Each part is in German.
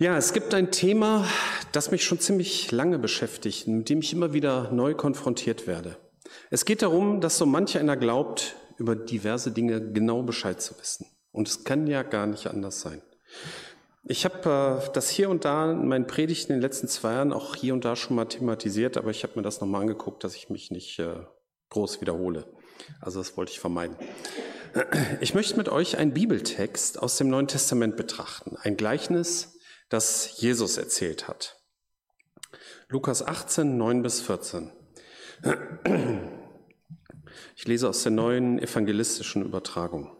Ja, es gibt ein Thema, das mich schon ziemlich lange beschäftigt, mit dem ich immer wieder neu konfrontiert werde. Es geht darum, dass so manch einer glaubt, über diverse Dinge genau Bescheid zu wissen. Und es kann ja gar nicht anders sein. Ich habe äh, das hier und da in meinen Predigten in den letzten zwei Jahren auch hier und da schon mal thematisiert, aber ich habe mir das nochmal angeguckt, dass ich mich nicht äh, groß wiederhole. Also das wollte ich vermeiden. Ich möchte mit euch einen Bibeltext aus dem Neuen Testament betrachten, ein Gleichnis, das Jesus erzählt hat. Lukas 18, 9 bis 14. Ich lese aus der neuen evangelistischen Übertragung.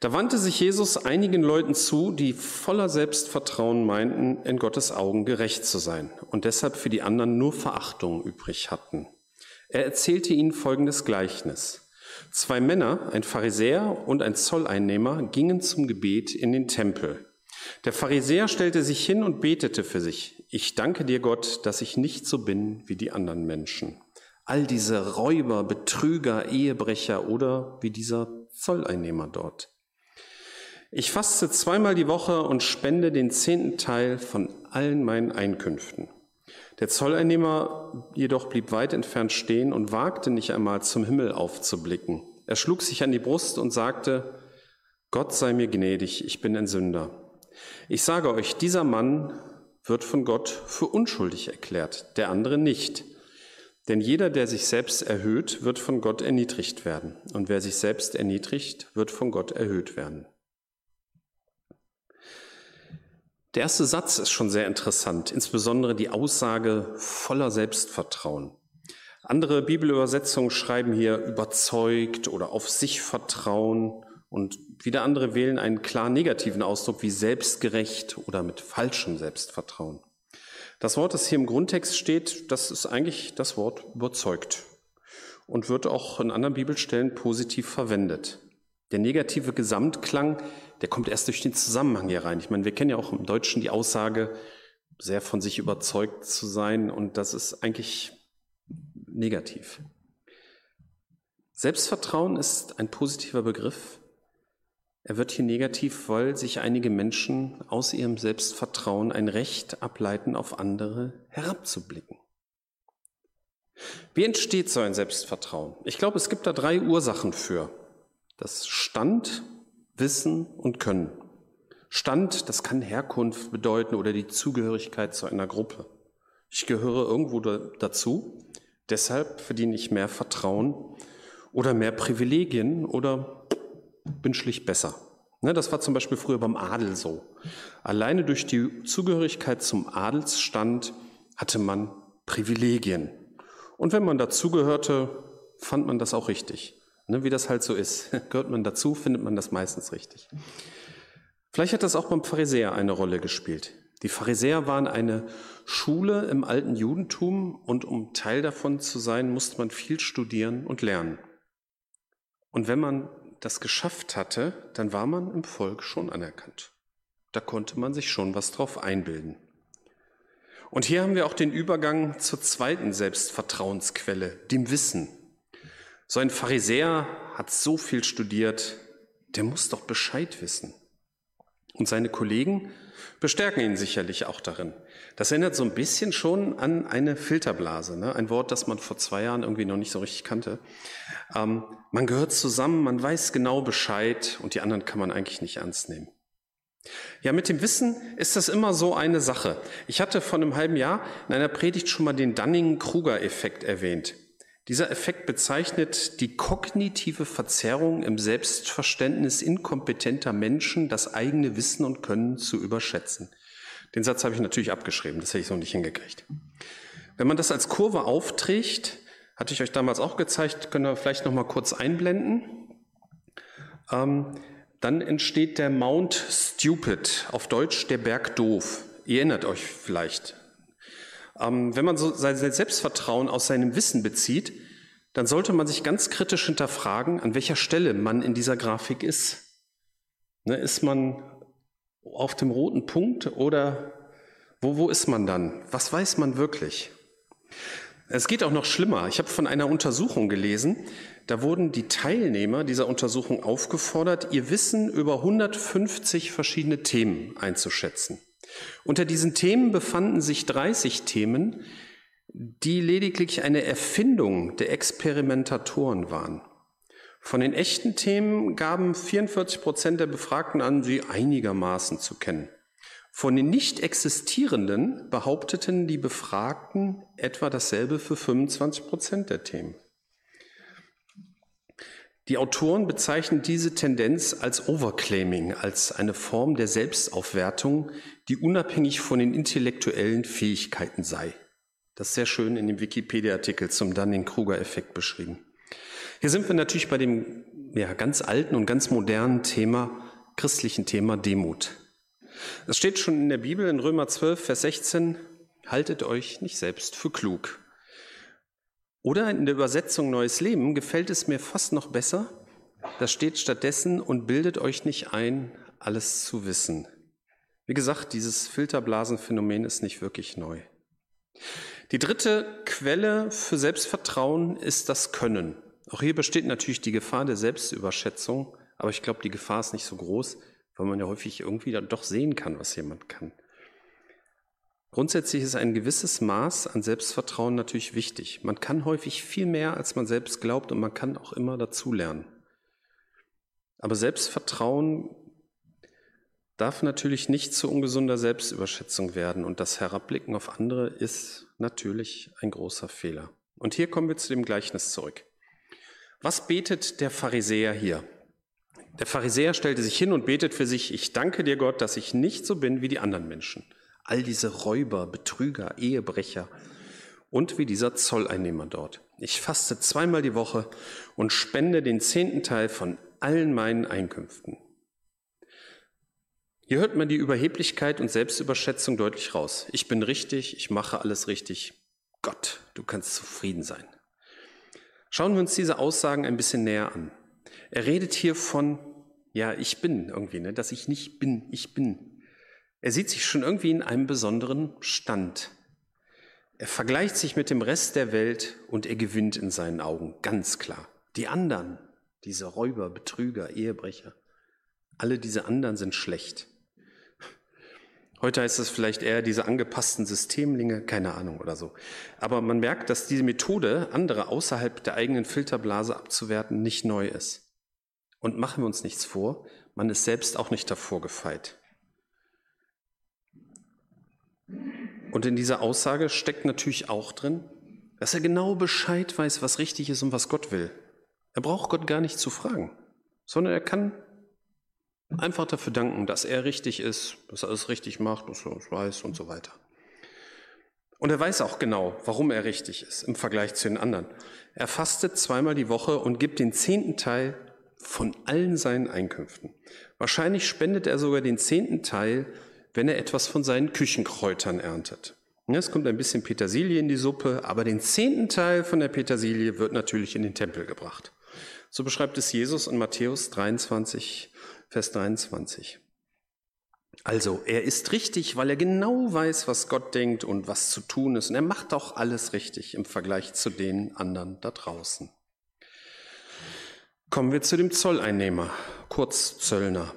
Da wandte sich Jesus einigen Leuten zu, die voller Selbstvertrauen meinten, in Gottes Augen gerecht zu sein und deshalb für die anderen nur Verachtung übrig hatten. Er erzählte ihnen folgendes Gleichnis. Zwei Männer, ein Pharisäer und ein Zolleinnehmer, gingen zum Gebet in den Tempel. Der Pharisäer stellte sich hin und betete für sich. Ich danke dir, Gott, dass ich nicht so bin wie die anderen Menschen. All diese Räuber, Betrüger, Ehebrecher oder wie dieser Zolleinnehmer dort. Ich faste zweimal die Woche und spende den zehnten Teil von allen meinen Einkünften. Der Zolleinnehmer jedoch blieb weit entfernt stehen und wagte nicht einmal zum Himmel aufzublicken. Er schlug sich an die Brust und sagte, Gott sei mir gnädig, ich bin ein Sünder. Ich sage euch, dieser Mann wird von Gott für unschuldig erklärt, der andere nicht. Denn jeder, der sich selbst erhöht, wird von Gott erniedrigt werden. Und wer sich selbst erniedrigt, wird von Gott erhöht werden. Der erste Satz ist schon sehr interessant, insbesondere die Aussage voller Selbstvertrauen. Andere Bibelübersetzungen schreiben hier überzeugt oder auf sich vertrauen und wieder andere wählen einen klar negativen Ausdruck wie selbstgerecht oder mit falschem Selbstvertrauen. Das Wort, das hier im Grundtext steht, das ist eigentlich das Wort überzeugt und wird auch in anderen Bibelstellen positiv verwendet. Der negative Gesamtklang, der kommt erst durch den Zusammenhang hier rein. Ich meine, wir kennen ja auch im Deutschen die Aussage, sehr von sich überzeugt zu sein und das ist eigentlich negativ. Selbstvertrauen ist ein positiver Begriff. Er wird hier negativ, weil sich einige Menschen aus ihrem Selbstvertrauen ein Recht ableiten, auf andere herabzublicken. Wie entsteht so ein Selbstvertrauen? Ich glaube, es gibt da drei Ursachen für. Das Stand, Wissen und Können. Stand, das kann Herkunft bedeuten oder die Zugehörigkeit zu einer Gruppe. Ich gehöre irgendwo dazu, deshalb verdiene ich mehr Vertrauen oder mehr Privilegien oder bin schlicht besser. Ne, das war zum Beispiel früher beim Adel so. Alleine durch die Zugehörigkeit zum Adelsstand hatte man Privilegien. Und wenn man dazugehörte, fand man das auch richtig. Ne, wie das halt so ist. Gehört man dazu, findet man das meistens richtig. Vielleicht hat das auch beim Pharisäer eine Rolle gespielt. Die Pharisäer waren eine Schule im alten Judentum und um Teil davon zu sein, musste man viel studieren und lernen. Und wenn man das geschafft hatte, dann war man im Volk schon anerkannt. Da konnte man sich schon was drauf einbilden. Und hier haben wir auch den Übergang zur zweiten Selbstvertrauensquelle, dem Wissen. So ein Pharisäer hat so viel studiert, der muss doch Bescheid wissen. Und seine Kollegen bestärken ihn sicherlich auch darin. Das erinnert so ein bisschen schon an eine Filterblase, ne? ein Wort, das man vor zwei Jahren irgendwie noch nicht so richtig kannte. Ähm, man gehört zusammen, man weiß genau Bescheid und die anderen kann man eigentlich nicht ernst nehmen. Ja, mit dem Wissen ist das immer so eine Sache. Ich hatte vor einem halben Jahr in einer Predigt schon mal den Dunning-Kruger-Effekt erwähnt. Dieser Effekt bezeichnet die kognitive Verzerrung im Selbstverständnis inkompetenter Menschen, das eigene Wissen und Können zu überschätzen. Den Satz habe ich natürlich abgeschrieben, das hätte ich so nicht hingekriegt. Wenn man das als Kurve aufträgt, hatte ich euch damals auch gezeigt, können wir vielleicht noch mal kurz einblenden. Ähm, dann entsteht der Mount Stupid, auf Deutsch der Berg doof. Ihr erinnert euch vielleicht. Ähm, wenn man so sein Selbstvertrauen aus seinem Wissen bezieht, dann sollte man sich ganz kritisch hinterfragen, an welcher Stelle man in dieser Grafik ist. Ne, ist man auf dem roten Punkt oder wo, wo ist man dann? Was weiß man wirklich? Es geht auch noch schlimmer. Ich habe von einer Untersuchung gelesen, da wurden die Teilnehmer dieser Untersuchung aufgefordert, ihr Wissen über 150 verschiedene Themen einzuschätzen. Unter diesen Themen befanden sich 30 Themen, die lediglich eine Erfindung der Experimentatoren waren. Von den echten Themen gaben 44 Prozent der Befragten an, sie einigermaßen zu kennen. Von den nicht existierenden behaupteten die Befragten etwa dasselbe für 25 Prozent der Themen. Die Autoren bezeichnen diese Tendenz als Overclaiming, als eine Form der Selbstaufwertung, die unabhängig von den intellektuellen Fähigkeiten sei. Das ist sehr schön in dem Wikipedia-Artikel zum Dunning-Kruger-Effekt beschrieben. Hier sind wir natürlich bei dem ja, ganz alten und ganz modernen Thema, christlichen Thema Demut. Es steht schon in der Bibel in Römer 12, Vers 16, haltet euch nicht selbst für klug. Oder in der Übersetzung Neues Leben gefällt es mir fast noch besser. Da steht stattdessen und bildet euch nicht ein, alles zu wissen. Wie gesagt, dieses Filterblasenphänomen ist nicht wirklich neu. Die dritte Quelle für Selbstvertrauen ist das Können. Auch hier besteht natürlich die Gefahr der Selbstüberschätzung, aber ich glaube, die Gefahr ist nicht so groß, weil man ja häufig irgendwie dann doch sehen kann, was jemand kann. Grundsätzlich ist ein gewisses Maß an Selbstvertrauen natürlich wichtig. Man kann häufig viel mehr, als man selbst glaubt und man kann auch immer dazulernen. Aber Selbstvertrauen darf natürlich nicht zu ungesunder Selbstüberschätzung werden und das Herabblicken auf andere ist natürlich ein großer Fehler. Und hier kommen wir zu dem Gleichnis zurück. Was betet der Pharisäer hier? Der Pharisäer stellte sich hin und betet für sich, ich danke dir Gott, dass ich nicht so bin wie die anderen Menschen. All diese Räuber, Betrüger, Ehebrecher und wie dieser Zolleinnehmer dort. Ich faste zweimal die Woche und spende den zehnten Teil von allen meinen Einkünften. Hier hört man die Überheblichkeit und Selbstüberschätzung deutlich raus. Ich bin richtig, ich mache alles richtig. Gott, du kannst zufrieden sein. Schauen wir uns diese Aussagen ein bisschen näher an. Er redet hier von, ja, ich bin irgendwie, ne, dass ich nicht bin, ich bin. Er sieht sich schon irgendwie in einem besonderen Stand. Er vergleicht sich mit dem Rest der Welt und er gewinnt in seinen Augen, ganz klar. Die anderen, diese Räuber, Betrüger, Ehebrecher, alle diese anderen sind schlecht. Heute heißt es vielleicht eher diese angepassten Systemlinge, keine Ahnung oder so. Aber man merkt, dass diese Methode, andere außerhalb der eigenen Filterblase abzuwerten, nicht neu ist. Und machen wir uns nichts vor, man ist selbst auch nicht davor gefeit. Und in dieser Aussage steckt natürlich auch drin, dass er genau Bescheid weiß, was richtig ist und was Gott will. Er braucht Gott gar nicht zu fragen, sondern er kann Einfach dafür danken, dass er richtig ist, dass er alles richtig macht, dass er es weiß und so weiter. Und er weiß auch genau, warum er richtig ist im Vergleich zu den anderen. Er fastet zweimal die Woche und gibt den zehnten Teil von allen seinen Einkünften. Wahrscheinlich spendet er sogar den zehnten Teil, wenn er etwas von seinen Küchenkräutern erntet. Es kommt ein bisschen Petersilie in die Suppe, aber den zehnten Teil von der Petersilie wird natürlich in den Tempel gebracht. So beschreibt es Jesus in Matthäus 23, Vers 23. Also, er ist richtig, weil er genau weiß, was Gott denkt und was zu tun ist. Und er macht auch alles richtig im Vergleich zu den anderen da draußen. Kommen wir zu dem Zolleinnehmer, kurz Zöllner.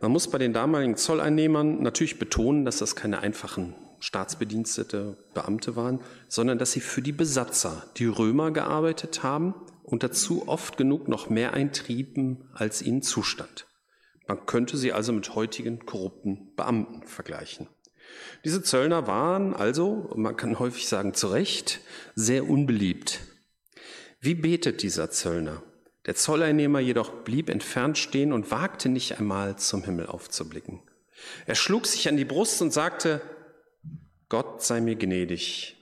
Man muss bei den damaligen Zolleinnehmern natürlich betonen, dass das keine einfachen Staatsbedienstete, Beamte waren, sondern dass sie für die Besatzer, die Römer, gearbeitet haben und dazu oft genug noch mehr eintrieben, als ihnen zustand. Man könnte sie also mit heutigen korrupten Beamten vergleichen. Diese Zöllner waren also, man kann häufig sagen zu Recht, sehr unbeliebt. Wie betet dieser Zöllner? Der Zolleinnehmer jedoch blieb entfernt stehen und wagte nicht einmal zum Himmel aufzublicken. Er schlug sich an die Brust und sagte, Gott sei mir gnädig,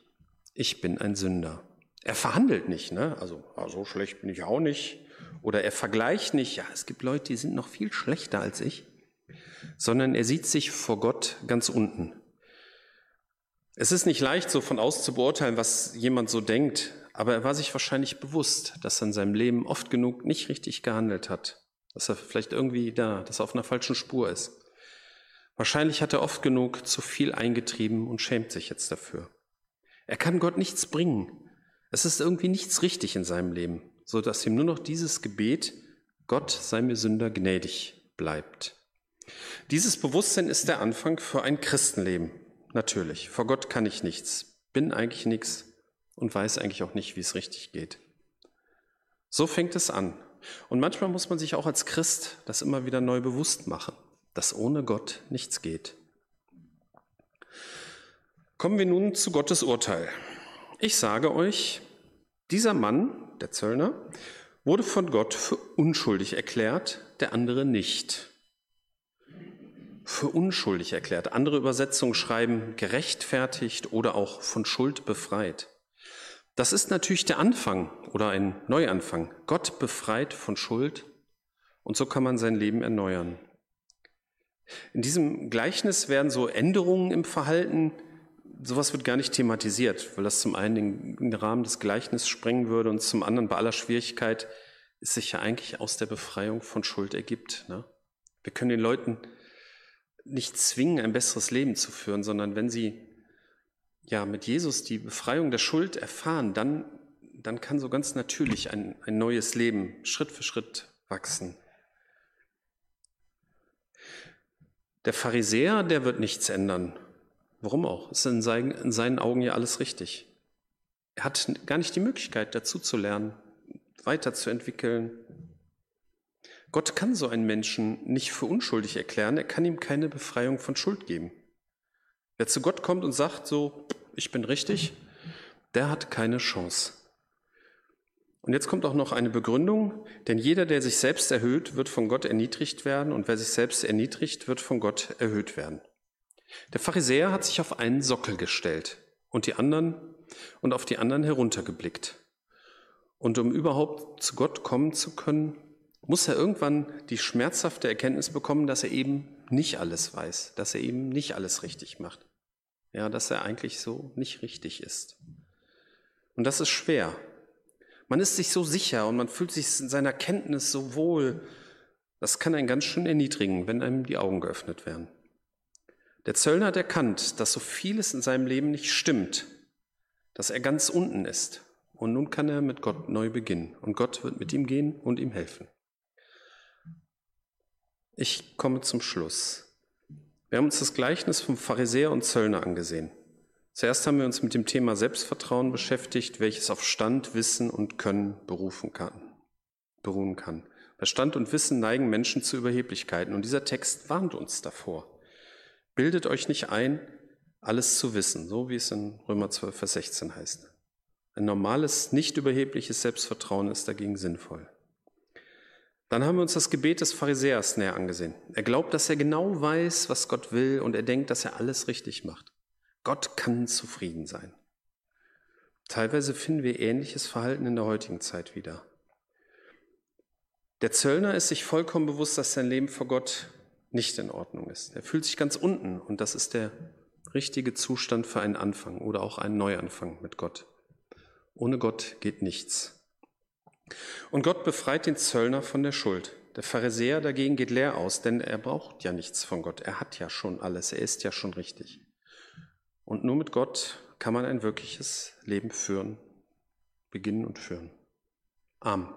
ich bin ein Sünder. Er verhandelt nicht, ne? Also, so schlecht bin ich auch nicht. Oder er vergleicht nicht, ja, es gibt Leute, die sind noch viel schlechter als ich, sondern er sieht sich vor Gott ganz unten. Es ist nicht leicht, so von außen zu beurteilen, was jemand so denkt, aber er war sich wahrscheinlich bewusst, dass er in seinem Leben oft genug nicht richtig gehandelt hat, dass er vielleicht irgendwie da, dass er auf einer falschen Spur ist. Wahrscheinlich hat er oft genug zu viel eingetrieben und schämt sich jetzt dafür. Er kann Gott nichts bringen. Es ist irgendwie nichts richtig in seinem Leben so dass ihm nur noch dieses Gebet, Gott sei mir Sünder gnädig, bleibt. Dieses Bewusstsein ist der Anfang für ein Christenleben. Natürlich. Vor Gott kann ich nichts, bin eigentlich nichts und weiß eigentlich auch nicht, wie es richtig geht. So fängt es an. Und manchmal muss man sich auch als Christ das immer wieder neu bewusst machen, dass ohne Gott nichts geht. Kommen wir nun zu Gottes Urteil. Ich sage euch, dieser Mann, der Zöllner, wurde von Gott für unschuldig erklärt, der andere nicht. Für unschuldig erklärt. Andere Übersetzungen schreiben gerechtfertigt oder auch von Schuld befreit. Das ist natürlich der Anfang oder ein Neuanfang. Gott befreit von Schuld und so kann man sein Leben erneuern. In diesem Gleichnis werden so Änderungen im Verhalten sowas wird gar nicht thematisiert, weil das zum einen den Rahmen des Gleichnisses sprengen würde und zum anderen bei aller Schwierigkeit es sich ja eigentlich aus der Befreiung von Schuld ergibt. Ne? Wir können den Leuten nicht zwingen, ein besseres Leben zu führen, sondern wenn sie ja mit Jesus die Befreiung der Schuld erfahren, dann, dann kann so ganz natürlich ein, ein neues Leben Schritt für Schritt wachsen. Der Pharisäer, der wird nichts ändern Warum auch? Ist in seinen, in seinen Augen ja alles richtig. Er hat gar nicht die Möglichkeit, dazu zu lernen, weiterzuentwickeln. Gott kann so einen Menschen nicht für unschuldig erklären, er kann ihm keine Befreiung von Schuld geben. Wer zu Gott kommt und sagt so, ich bin richtig, der hat keine Chance. Und jetzt kommt auch noch eine Begründung, denn jeder, der sich selbst erhöht, wird von Gott erniedrigt werden und wer sich selbst erniedrigt, wird von Gott erhöht werden. Der Pharisäer hat sich auf einen Sockel gestellt und die anderen und auf die anderen heruntergeblickt. Und um überhaupt zu Gott kommen zu können, muss er irgendwann die schmerzhafte Erkenntnis bekommen, dass er eben nicht alles weiß, dass er eben nicht alles richtig macht. Ja, dass er eigentlich so nicht richtig ist. Und das ist schwer. Man ist sich so sicher und man fühlt sich in seiner Kenntnis so wohl. Das kann einen ganz schön erniedrigen, wenn einem die Augen geöffnet werden. Der Zöllner hat erkannt, dass so vieles in seinem Leben nicht stimmt, dass er ganz unten ist. Und nun kann er mit Gott neu beginnen. Und Gott wird mit ihm gehen und ihm helfen. Ich komme zum Schluss. Wir haben uns das Gleichnis vom Pharisäer und Zöllner angesehen. Zuerst haben wir uns mit dem Thema Selbstvertrauen beschäftigt, welches auf Stand, Wissen und Können berufen kann, beruhen kann. Bei Stand und Wissen neigen Menschen zu Überheblichkeiten und dieser Text warnt uns davor. Bildet euch nicht ein, alles zu wissen, so wie es in Römer 12, Vers 16 heißt. Ein normales, nicht überhebliches Selbstvertrauen ist dagegen sinnvoll. Dann haben wir uns das Gebet des Pharisäers näher angesehen. Er glaubt, dass er genau weiß, was Gott will und er denkt, dass er alles richtig macht. Gott kann zufrieden sein. Teilweise finden wir ähnliches Verhalten in der heutigen Zeit wieder. Der Zöllner ist sich vollkommen bewusst, dass sein Leben vor Gott nicht in Ordnung ist. Er fühlt sich ganz unten und das ist der richtige Zustand für einen Anfang oder auch einen Neuanfang mit Gott. Ohne Gott geht nichts. Und Gott befreit den Zöllner von der Schuld. Der Pharisäer dagegen geht leer aus, denn er braucht ja nichts von Gott. Er hat ja schon alles, er ist ja schon richtig. Und nur mit Gott kann man ein wirkliches Leben führen, beginnen und führen. Amen.